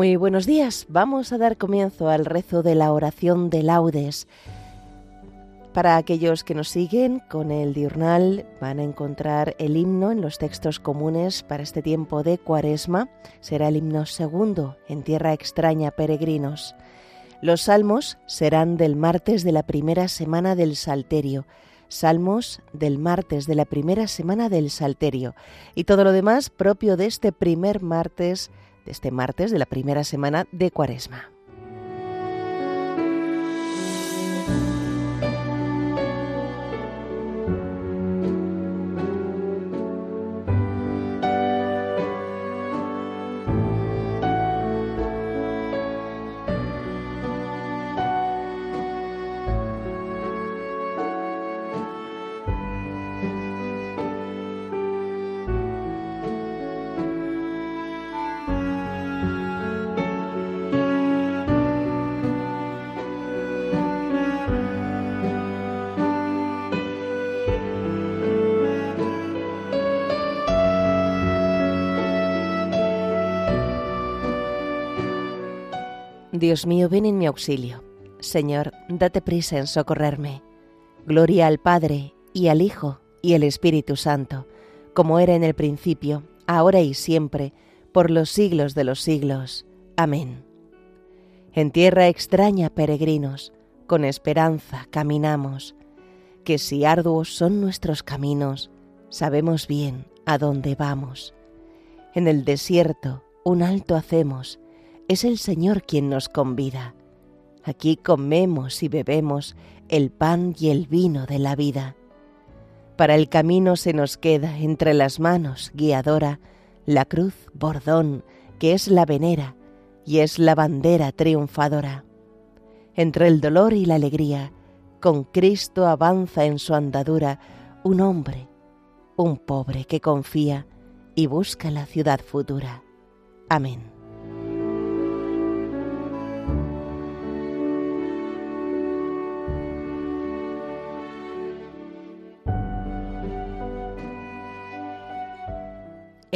Muy buenos días. Vamos a dar comienzo al rezo de la oración de laudes. Para aquellos que nos siguen con el diurnal van a encontrar el himno en los textos comunes para este tiempo de Cuaresma. Será el himno segundo, en tierra extraña, peregrinos. Los salmos serán del martes de la primera semana del Salterio. Salmos del martes de la primera semana del Salterio. Y todo lo demás propio de este primer martes este martes de la primera semana de Cuaresma. Dios mío, ven en mi auxilio. Señor, date prisa en socorrerme. Gloria al Padre, y al Hijo, y al Espíritu Santo, como era en el principio, ahora y siempre, por los siglos de los siglos. Amén. En tierra extraña, peregrinos, con esperanza caminamos, que si arduos son nuestros caminos, sabemos bien a dónde vamos. En el desierto un alto hacemos, es el Señor quien nos convida. Aquí comemos y bebemos el pan y el vino de la vida. Para el camino se nos queda entre las manos guiadora la cruz bordón, que es la venera y es la bandera triunfadora. Entre el dolor y la alegría, con Cristo avanza en su andadura un hombre, un pobre que confía y busca la ciudad futura. Amén.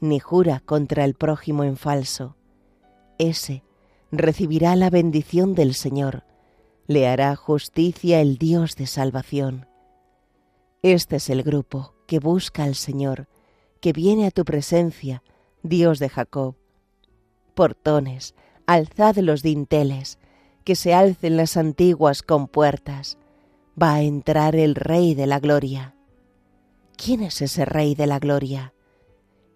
ni jura contra el prójimo en falso. Ese recibirá la bendición del Señor, le hará justicia el Dios de salvación. Este es el grupo que busca al Señor, que viene a tu presencia, Dios de Jacob. Portones, alzad los dinteles, que se alcen las antiguas compuertas. Va a entrar el Rey de la Gloria. ¿Quién es ese Rey de la Gloria?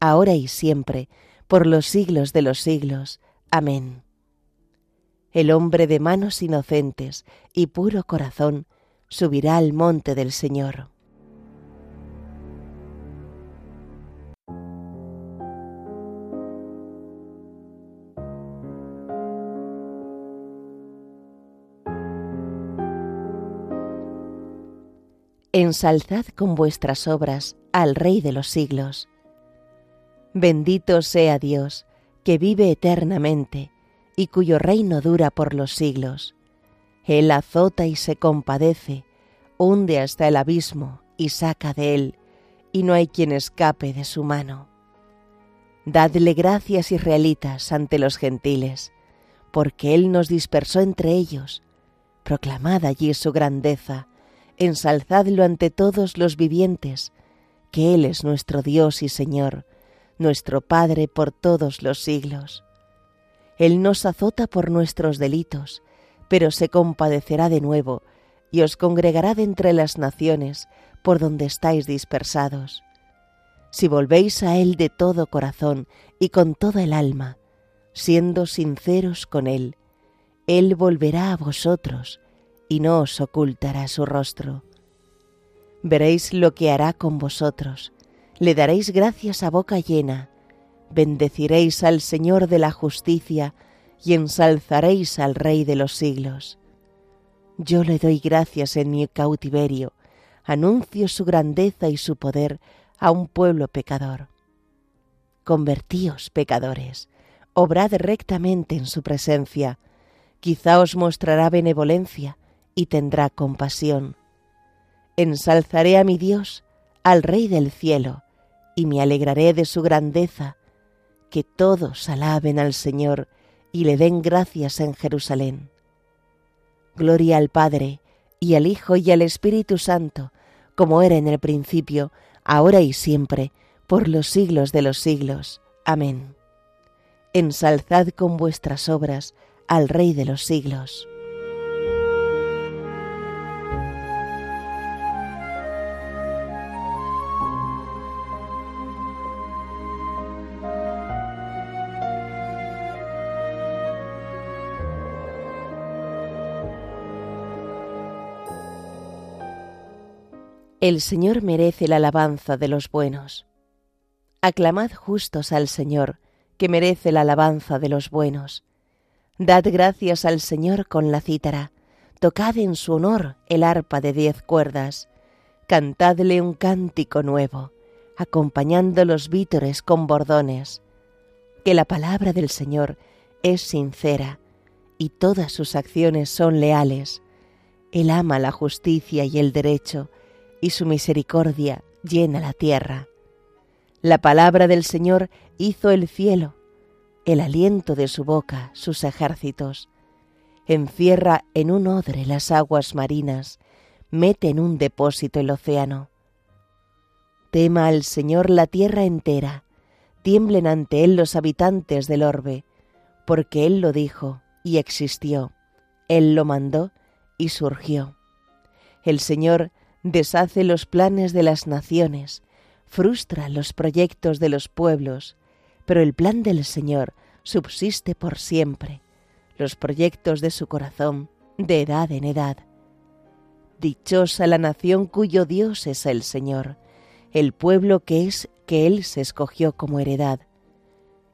ahora y siempre, por los siglos de los siglos. Amén. El hombre de manos inocentes y puro corazón subirá al monte del Señor. Ensalzad con vuestras obras al Rey de los siglos Bendito sea Dios, que vive eternamente, y cuyo reino dura por los siglos. Él azota y se compadece, hunde hasta el abismo y saca de él, y no hay quien escape de su mano. Dadle gracias israelitas ante los gentiles, porque Él nos dispersó entre ellos. Proclamad allí su grandeza, ensalzadlo ante todos los vivientes, que Él es nuestro Dios y Señor, nuestro Padre por todos los siglos. Él nos azota por nuestros delitos, pero se compadecerá de nuevo y os congregará de entre las naciones por donde estáis dispersados. Si volvéis a Él de todo corazón y con toda el alma, siendo sinceros con Él, Él volverá a vosotros y no os ocultará su rostro. Veréis lo que hará con vosotros, le daréis gracias a boca llena, bendeciréis al Señor de la justicia y ensalzaréis al Rey de los siglos. Yo le doy gracias en mi cautiverio, anuncio su grandeza y su poder a un pueblo pecador. Convertíos, pecadores, obrad rectamente en su presencia, quizá os mostrará benevolencia y tendrá compasión. Ensalzaré a mi Dios, al Rey del cielo, y me alegraré de su grandeza, que todos alaben al Señor y le den gracias en Jerusalén. Gloria al Padre, y al Hijo, y al Espíritu Santo, como era en el principio, ahora y siempre, por los siglos de los siglos. Amén. Ensalzad con vuestras obras al Rey de los siglos. El Señor merece la alabanza de los buenos. Aclamad justos al Señor, que merece la alabanza de los buenos. Dad gracias al Señor con la cítara, tocad en su honor el arpa de diez cuerdas, cantadle un cántico nuevo, acompañando los vítores con bordones, que la palabra del Señor es sincera y todas sus acciones son leales. Él ama la justicia y el derecho, y su misericordia llena la tierra. La palabra del Señor hizo el cielo, el aliento de su boca sus ejércitos. Encierra en un odre las aguas marinas, mete en un depósito el océano. Tema al Señor la tierra entera, tiemblen ante Él los habitantes del orbe, porque Él lo dijo y existió, Él lo mandó y surgió. El Señor deshace los planes de las naciones, frustra los proyectos de los pueblos, pero el plan del Señor subsiste por siempre, los proyectos de su corazón de edad en edad. Dichosa la nación cuyo Dios es el Señor, el pueblo que es que Él se escogió como heredad.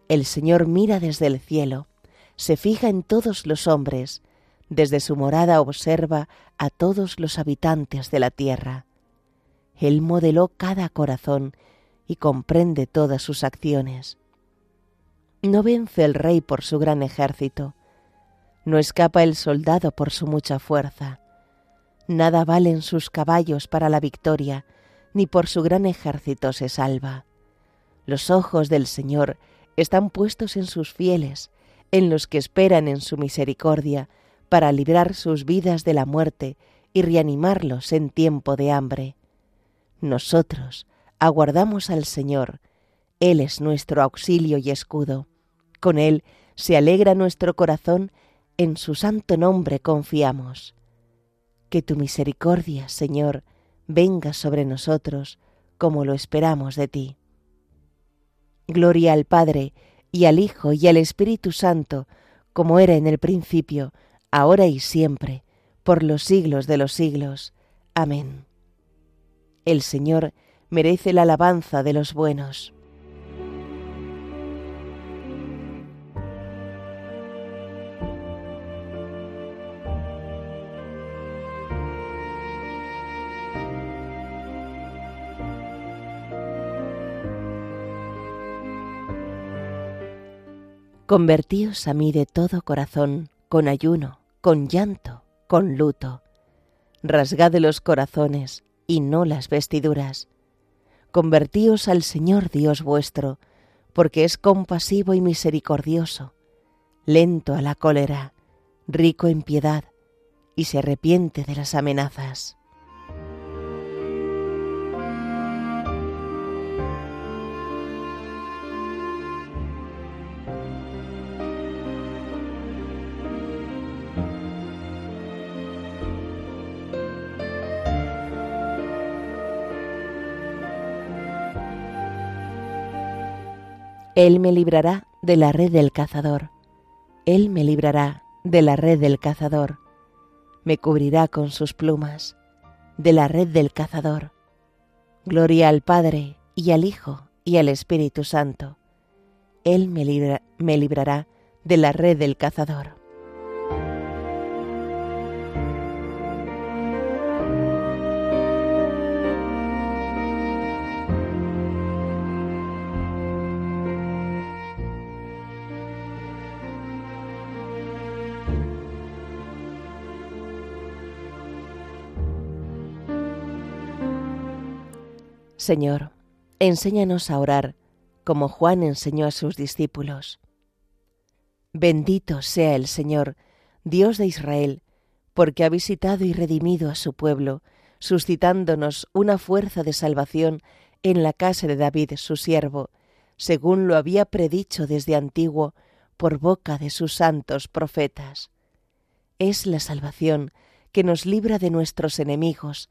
El Señor mira desde el cielo, se fija en todos los hombres, desde su morada observa a todos los habitantes de la tierra. Él modeló cada corazón y comprende todas sus acciones. No vence el rey por su gran ejército, no escapa el soldado por su mucha fuerza. Nada valen sus caballos para la victoria, ni por su gran ejército se salva. Los ojos del Señor están puestos en sus fieles, en los que esperan en su misericordia, para librar sus vidas de la muerte y reanimarlos en tiempo de hambre. Nosotros aguardamos al Señor, Él es nuestro auxilio y escudo. Con Él se alegra nuestro corazón, en su santo nombre confiamos. Que tu misericordia, Señor, venga sobre nosotros, como lo esperamos de ti. Gloria al Padre, y al Hijo, y al Espíritu Santo, como era en el principio, ahora y siempre, por los siglos de los siglos. Amén. El Señor merece la alabanza de los buenos. Convertíos a mí de todo corazón, con ayuno, con llanto, con luto. Rasgad los corazones y no las vestiduras. Convertíos al Señor Dios vuestro, porque es compasivo y misericordioso, lento a la cólera, rico en piedad, y se arrepiente de las amenazas. Él me librará de la red del cazador. Él me librará de la red del cazador. Me cubrirá con sus plumas de la red del cazador. Gloria al Padre y al Hijo y al Espíritu Santo. Él me, me librará de la red del cazador. Señor, enséñanos a orar como Juan enseñó a sus discípulos. Bendito sea el Señor, Dios de Israel, porque ha visitado y redimido a su pueblo, suscitándonos una fuerza de salvación en la casa de David, su siervo, según lo había predicho desde antiguo por boca de sus santos profetas. Es la salvación que nos libra de nuestros enemigos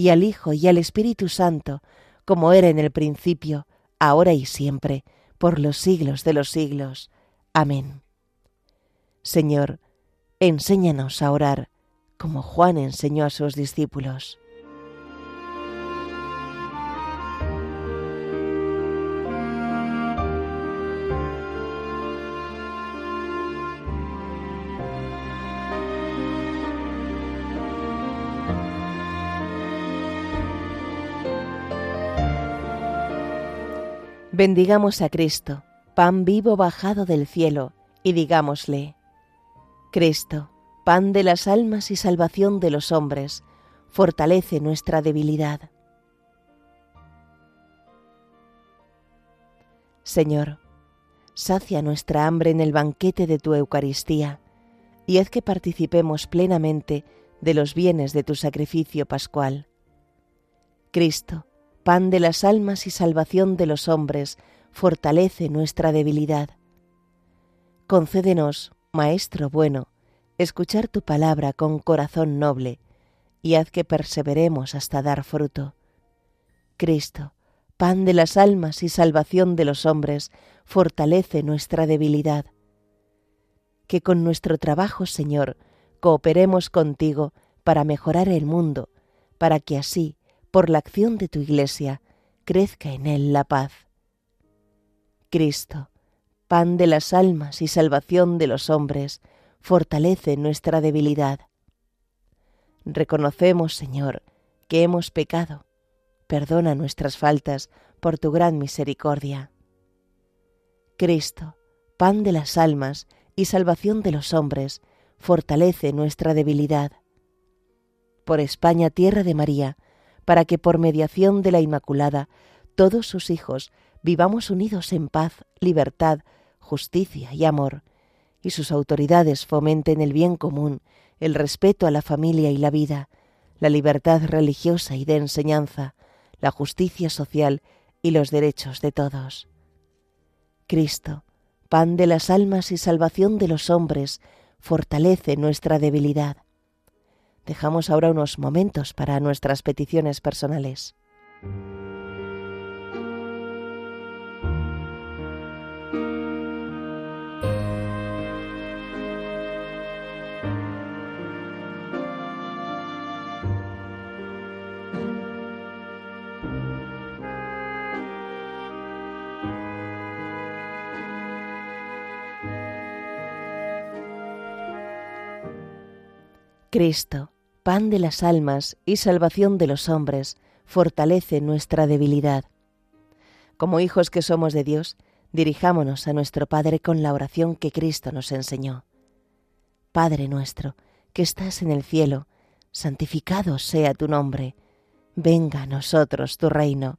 y al Hijo y al Espíritu Santo, como era en el principio, ahora y siempre, por los siglos de los siglos. Amén. Señor, enséñanos a orar, como Juan enseñó a sus discípulos. Bendigamos a Cristo, pan vivo bajado del cielo, y digámosle, Cristo, pan de las almas y salvación de los hombres, fortalece nuestra debilidad. Señor, sacia nuestra hambre en el banquete de tu Eucaristía, y haz que participemos plenamente de los bienes de tu sacrificio pascual. Cristo, pan de las almas y salvación de los hombres, fortalece nuestra debilidad. Concédenos, Maestro bueno, escuchar tu palabra con corazón noble, y haz que perseveremos hasta dar fruto. Cristo, pan de las almas y salvación de los hombres, fortalece nuestra debilidad. Que con nuestro trabajo, Señor, cooperemos contigo para mejorar el mundo, para que así, por la acción de tu Iglesia, crezca en él la paz. Cristo, pan de las almas y salvación de los hombres, fortalece nuestra debilidad. Reconocemos, Señor, que hemos pecado. Perdona nuestras faltas por tu gran misericordia. Cristo, pan de las almas y salvación de los hombres, fortalece nuestra debilidad. Por España, tierra de María, para que por mediación de la Inmaculada todos sus hijos vivamos unidos en paz, libertad, justicia y amor, y sus autoridades fomenten el bien común, el respeto a la familia y la vida, la libertad religiosa y de enseñanza, la justicia social y los derechos de todos. Cristo, pan de las almas y salvación de los hombres, fortalece nuestra debilidad Dejamos ahora unos momentos para nuestras peticiones personales. Cristo, pan de las almas y salvación de los hombres, fortalece nuestra debilidad. Como hijos que somos de Dios, dirijámonos a nuestro Padre con la oración que Cristo nos enseñó. Padre nuestro, que estás en el cielo, santificado sea tu nombre, venga a nosotros tu reino,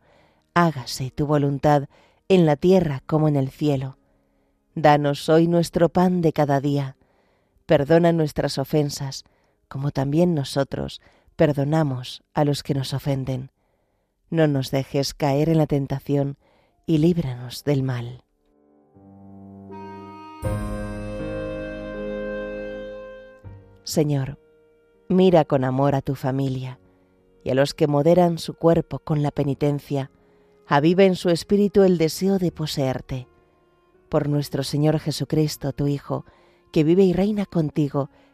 hágase tu voluntad en la tierra como en el cielo. Danos hoy nuestro pan de cada día, perdona nuestras ofensas, como también nosotros perdonamos a los que nos ofenden. No nos dejes caer en la tentación y líbranos del mal. Señor, mira con amor a tu familia y a los que moderan su cuerpo con la penitencia, aviva en su espíritu el deseo de poseerte. Por nuestro Señor Jesucristo, tu Hijo, que vive y reina contigo